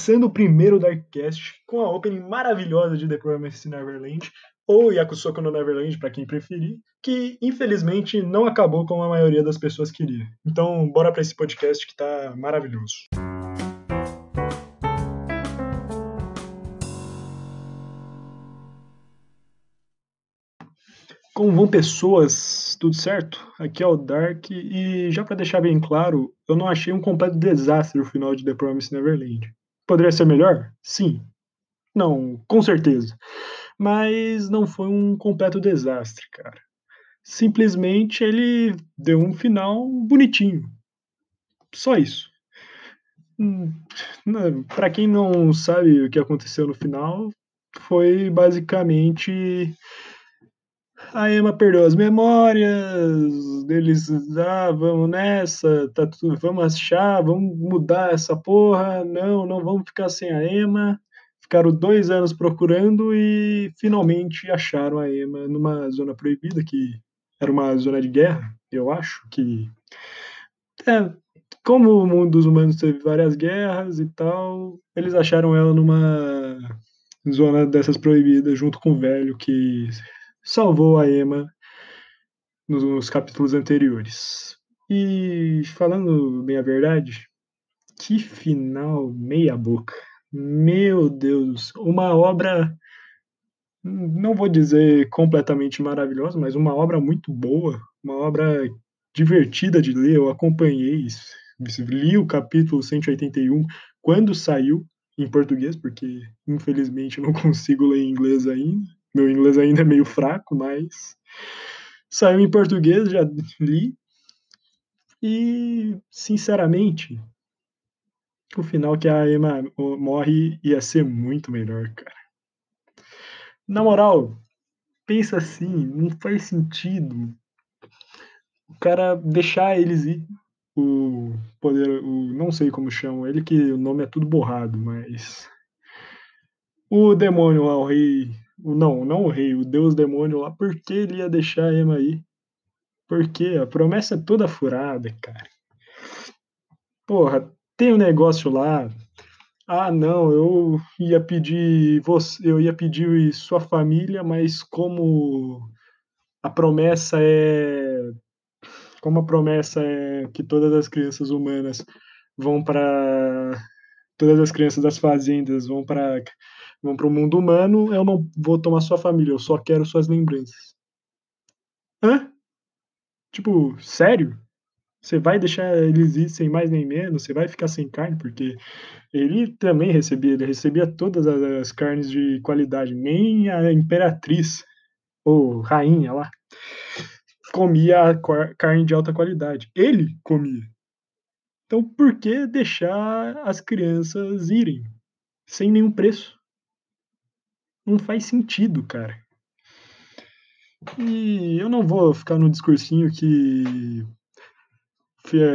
Começando o primeiro Darkcast com a opening maravilhosa de The Promised Neverland, ou Yakusoku no Neverland, para quem preferir, que infelizmente não acabou como a maioria das pessoas queria. Então, bora para esse podcast que tá maravilhoso. Como vão pessoas? Tudo certo? Aqui é o Dark e já para deixar bem claro, eu não achei um completo desastre o final de The Promised Neverland. Poderia ser melhor? Sim. Não, com certeza. Mas não foi um completo desastre, cara. Simplesmente ele deu um final bonitinho. Só isso. Hum, para quem não sabe o que aconteceu no final, foi basicamente a Emma perdeu as memórias, deles, ah, vamos nessa, tá tudo, vamos achar, vamos mudar essa porra, não, não vamos ficar sem a Emma. Ficaram dois anos procurando e finalmente acharam a Emma numa zona proibida, que era uma zona de guerra, eu acho, que é, como o mundo dos humanos teve várias guerras e tal, eles acharam ela numa zona dessas proibidas junto com o velho que salvou a Emma nos, nos capítulos anteriores. E falando bem a verdade, que final meia boca. Meu Deus, uma obra não vou dizer completamente maravilhosa, mas uma obra muito boa, uma obra divertida de ler. Eu acompanhei, li o capítulo 181 quando saiu em português, porque infelizmente não consigo ler em inglês ainda. Meu inglês ainda é meio fraco, mas saiu em português, já li. E, sinceramente, o final que a Emma morre ia ser muito melhor, cara. Na moral, pensa assim, não faz sentido o cara deixar eles ir. O poder, o não sei como chamam ele, que o nome é tudo borrado, mas o demônio lá, o rei não, não o rei, o deus demônio lá, por que ele ia deixar a Emma aí? Porque a promessa é toda furada, cara. Porra, tem um negócio lá. Ah, não, eu ia pedir você, eu ia pedir sua família, mas como a promessa é como a promessa é que todas as crianças humanas vão para todas as crianças das fazendas vão para vão para o mundo humano, eu não vou tomar sua família, eu só quero suas lembranças. Hã? Tipo, sério? Você vai deixar eles ir sem mais nem menos? Você vai ficar sem carne? Porque ele também recebia, ele recebia todas as carnes de qualidade, nem a imperatriz ou rainha lá comia carne de alta qualidade. Ele comia. Então, por que deixar as crianças irem sem nenhum preço? Não faz sentido, cara. E eu não vou ficar no discursinho que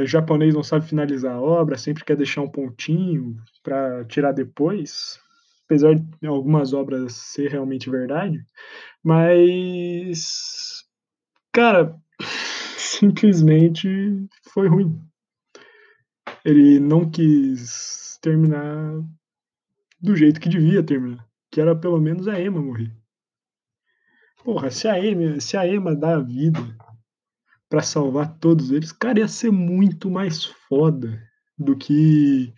japonês não sabe finalizar a obra, sempre quer deixar um pontinho para tirar depois, apesar de algumas obras ser realmente verdade, mas cara, simplesmente foi ruim. Ele não quis terminar do jeito que devia terminar que era pelo menos a Emma morrer. Porra, se a Emma, se a Emma dá a vida para salvar todos eles, cara, ia ser muito mais foda do que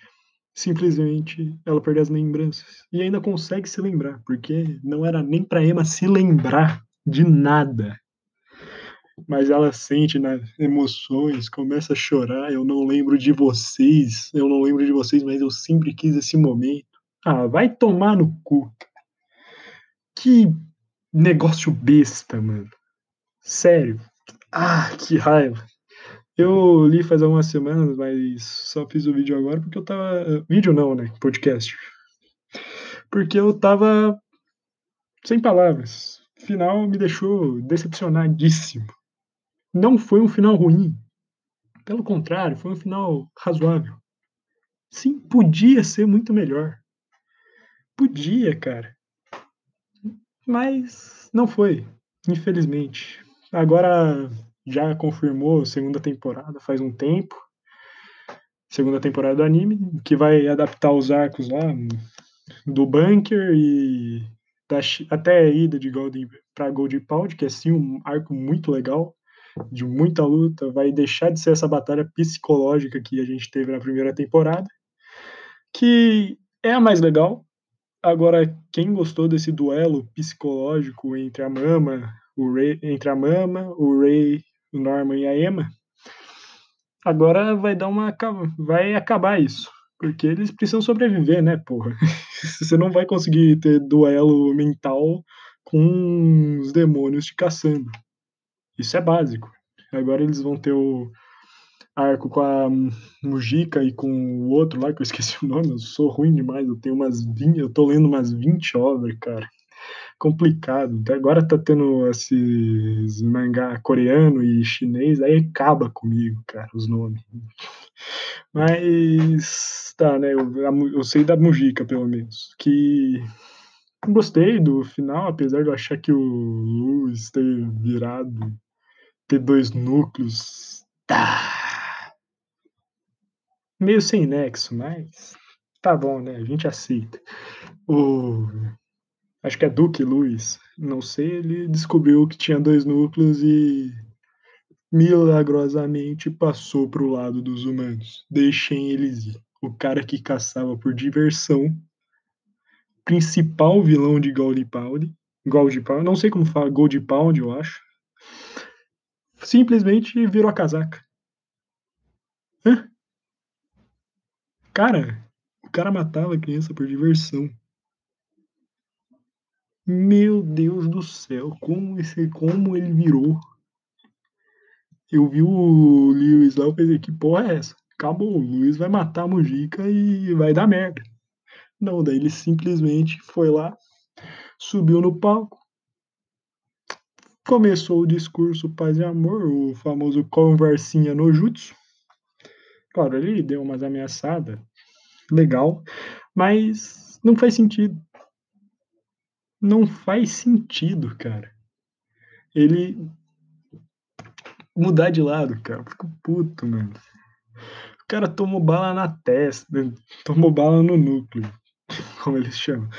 simplesmente ela perder as lembranças. E ainda consegue se lembrar, porque não era nem para Emma se lembrar de nada. Mas ela sente nas emoções, começa a chorar. Eu não lembro de vocês, eu não lembro de vocês, mas eu sempre quis esse momento. Ah, vai tomar no cu. Que negócio besta, mano. Sério. Ah, que raiva. Eu li faz algumas semanas, mas só fiz o vídeo agora porque eu tava. Vídeo não, né? Podcast. Porque eu tava sem palavras. O final me deixou decepcionadíssimo. Não foi um final ruim. Pelo contrário, foi um final razoável. Sim, podia ser muito melhor. Podia, cara. Mas não foi, infelizmente. Agora já confirmou segunda temporada faz um tempo. segunda temporada do anime, que vai adaptar os arcos lá do bunker e da, até a ida de Golden para Gold Pound, que é sim um arco muito legal, de muita luta, vai deixar de ser essa batalha psicológica que a gente teve na primeira temporada, que é a mais legal. Agora, quem gostou desse duelo psicológico entre a Mama, o Ray, entre a Mama, o Ray, o Norman e a Emma, agora vai dar uma vai acabar isso. Porque eles precisam sobreviver, né, porra? Você não vai conseguir ter duelo mental com os demônios te caçando. Isso é básico. Agora eles vão ter o arco com a Mujica e com o outro lá, que eu esqueci o nome, eu sou ruim demais, eu tenho umas 20, eu tô lendo umas 20 obras, cara. Complicado. Agora tá tendo esses mangá coreano e chinês, aí acaba comigo, cara, os nomes. Mas tá, né? Eu, eu sei da Mujica, pelo menos. Que gostei do final, apesar de eu achar que o Luz ter virado, ter dois núcleos. Tá. Meio sem nexo, mas tá bom, né? A gente aceita. O. Acho que é Duque Luiz, não sei, ele descobriu que tinha dois núcleos e milagrosamente passou para o lado dos humanos. Deixem eles ir. O cara que caçava por diversão, principal vilão de Gold Pound, não sei como fala, Pound, eu acho, simplesmente virou a casaca. Hã? Cara, o cara matava a criança por diversão. Meu Deus do céu, como esse, como ele virou eu vi o Lewis lá, eu pensei, que porra é essa? Acabou, o Lewis vai matar a Mujica e vai dar merda. Não, daí ele simplesmente foi lá, subiu no palco, começou o discurso paz e amor, o famoso conversinha no jutsu. Claro, ele deu umas ameaçadas, legal, mas não faz sentido. Não faz sentido, cara. Ele mudar de lado, cara. Fico puto, mano. O cara tomou bala na testa, tomou bala no núcleo, como eles chamam.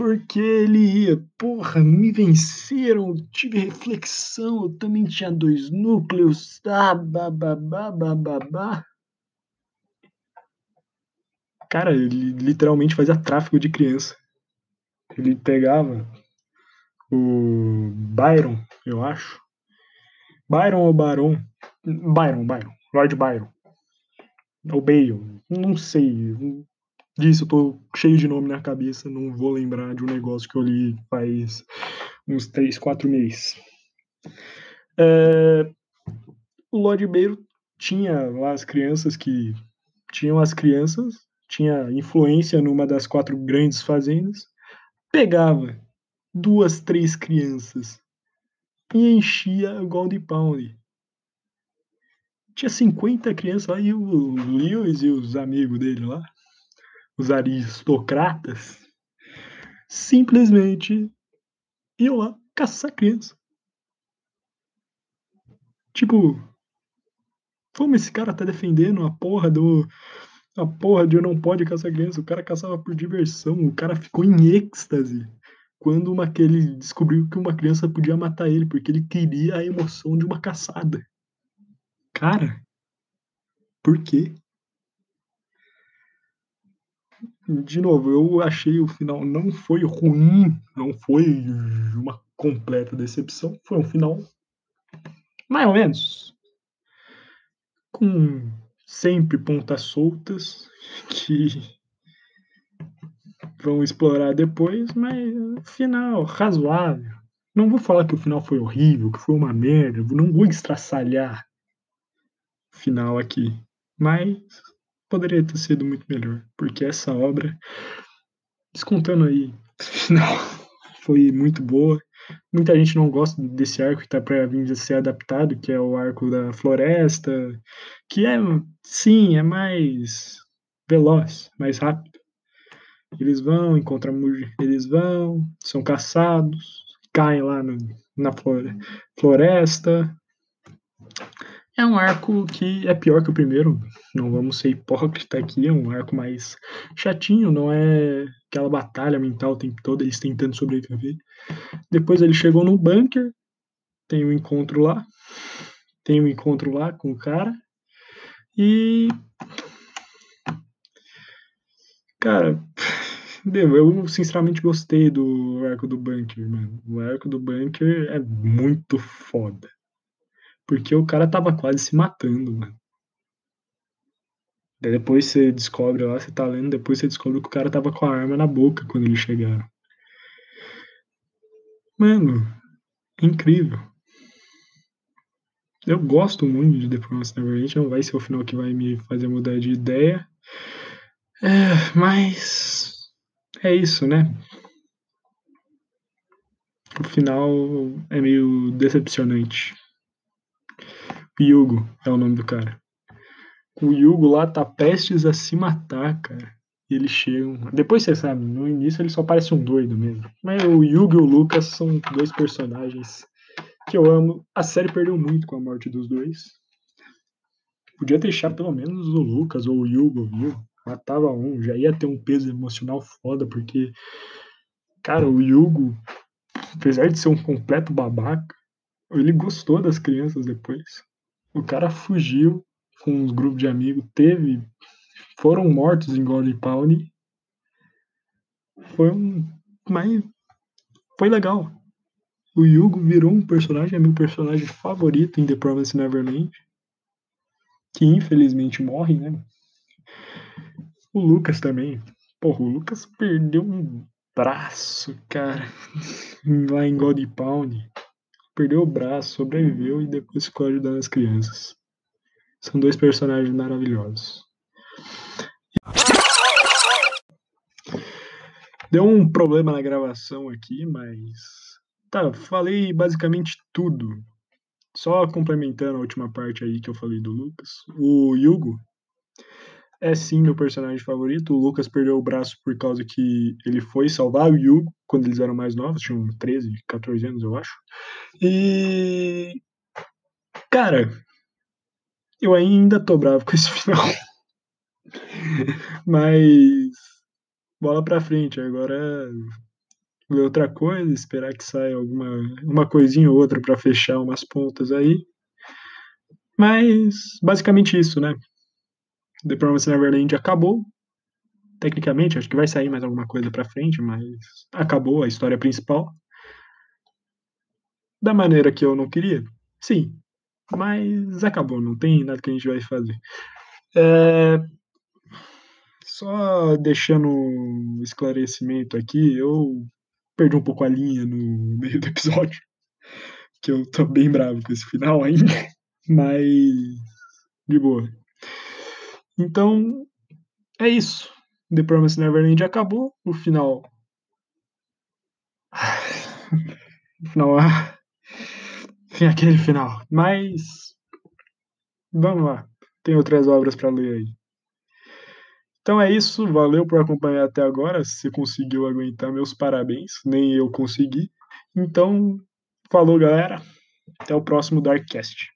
Porque ele ia, porra, me venceram, tive reflexão, eu também tinha dois núcleos, ah, bababá, bababá. Cara, ele literalmente fazia tráfico de criança. Ele pegava o Byron, eu acho, Byron ou Baron? Byron, Byron. Lord Byron. Ou Bale. Não sei. Disso eu tô cheio de nome na cabeça. Não vou lembrar de um negócio que eu li faz uns 3, 4 meses. É, o Lord Bale tinha lá as crianças que. Tinham as crianças, tinha influência numa das quatro grandes fazendas, pegava duas, três crianças e enchia o Gold Pound. Tinha 50 crianças lá e o Lewis e os amigos dele lá, os aristocratas, simplesmente iam lá caçar criança. Tipo, como esse cara tá defendendo a porra do. A porra de eu não pode caçar criança. O cara caçava por diversão. O cara ficou em êxtase quando uma, ele descobriu que uma criança podia matar ele, porque ele queria a emoção de uma caçada. Cara, por quê? De novo, eu achei o final não foi ruim, não foi uma completa decepção, foi um final mais ou menos com sempre pontas soltas que vão explorar depois, mas final razoável. Não vou falar que o final foi horrível, que foi uma merda, não vou estraçalhar o final aqui, mas poderia ter sido muito melhor, porque essa obra, descontando aí, final foi muito boa. Muita gente não gosta desse arco que está para vir a ser adaptado, que é o arco da floresta, que é, sim, é mais veloz, mais rápido. Eles vão, encontram eles vão, são caçados, caem lá no, na floresta. É um arco que é pior que o primeiro, não vamos ser hipócrita aqui, é um arco mais chatinho, não é aquela batalha mental o tempo todo, eles tentando sobreviver. Depois ele chegou no bunker, tem um encontro lá, tem um encontro lá com o cara, e. Cara, eu sinceramente gostei do arco do bunker, mano. O arco do bunker é muito foda. Porque o cara tava quase se matando, mano. Daí depois você descobre lá, você tá lendo, depois você descobre que o cara tava com a arma na boca quando eles chegaram. Mano, incrível. Eu gosto muito de The Promised Neverland, não vai ser o final que vai me fazer mudar de ideia. É, mas é isso, né? O final é meio decepcionante. Yugo é o nome do cara. O Yugo lá tá prestes a se matar, cara. E eles chegam. Depois você sabe, no início ele só parece um doido mesmo. Mas o Yugo e o Lucas são dois personagens que eu amo. A série perdeu muito com a morte dos dois. Podia deixar pelo menos o Lucas ou o Yugo viu. Matava um, já ia ter um peso emocional foda, porque, cara, o Yugo, apesar de ser um completo babaca, ele gostou das crianças depois. O cara fugiu com uns grupos de amigos, teve. Foram mortos em Golden Pound. Foi um. Mas. Foi legal. O Yugo virou um personagem, é meu personagem favorito em The Promised Neverland. Que infelizmente morre, né? O Lucas também. Porra, o Lucas perdeu um braço, cara. Lá em God Pound perdeu o braço, sobreviveu e depois ficou ajudando as crianças. São dois personagens maravilhosos. Deu um problema na gravação aqui, mas. Tá, falei basicamente tudo. Só complementando a última parte aí que eu falei do Lucas. O Yugo é sim meu personagem favorito. O Lucas perdeu o braço por causa que ele foi salvar o Yugo quando eles eram mais novos, tinham 13, 14 anos, eu acho. E. Cara, eu ainda tô bravo com esse final. Mas. Bola pra frente, agora ler outra coisa, esperar que saia alguma uma coisinha ou outra para fechar umas pontas aí. Mas basicamente isso, né? The Promised Neverland acabou. Tecnicamente, acho que vai sair mais alguma coisa pra frente, mas acabou a história principal. Da maneira que eu não queria? Sim. Mas acabou, não tem nada que a gente vai fazer. É... Só deixando um esclarecimento aqui, eu perdi um pouco a linha no meio do episódio. Que eu tô bem bravo com esse final ainda. Mas. De boa. Então, é isso. The Promised Neverland acabou. O final. o final. Tem aquele final. Mas. Vamos lá. Tem outras obras para ler aí. Então é isso. Valeu por acompanhar até agora. Se conseguiu aguentar, meus parabéns. Nem eu consegui. Então, falou, galera. Até o próximo Darkcast.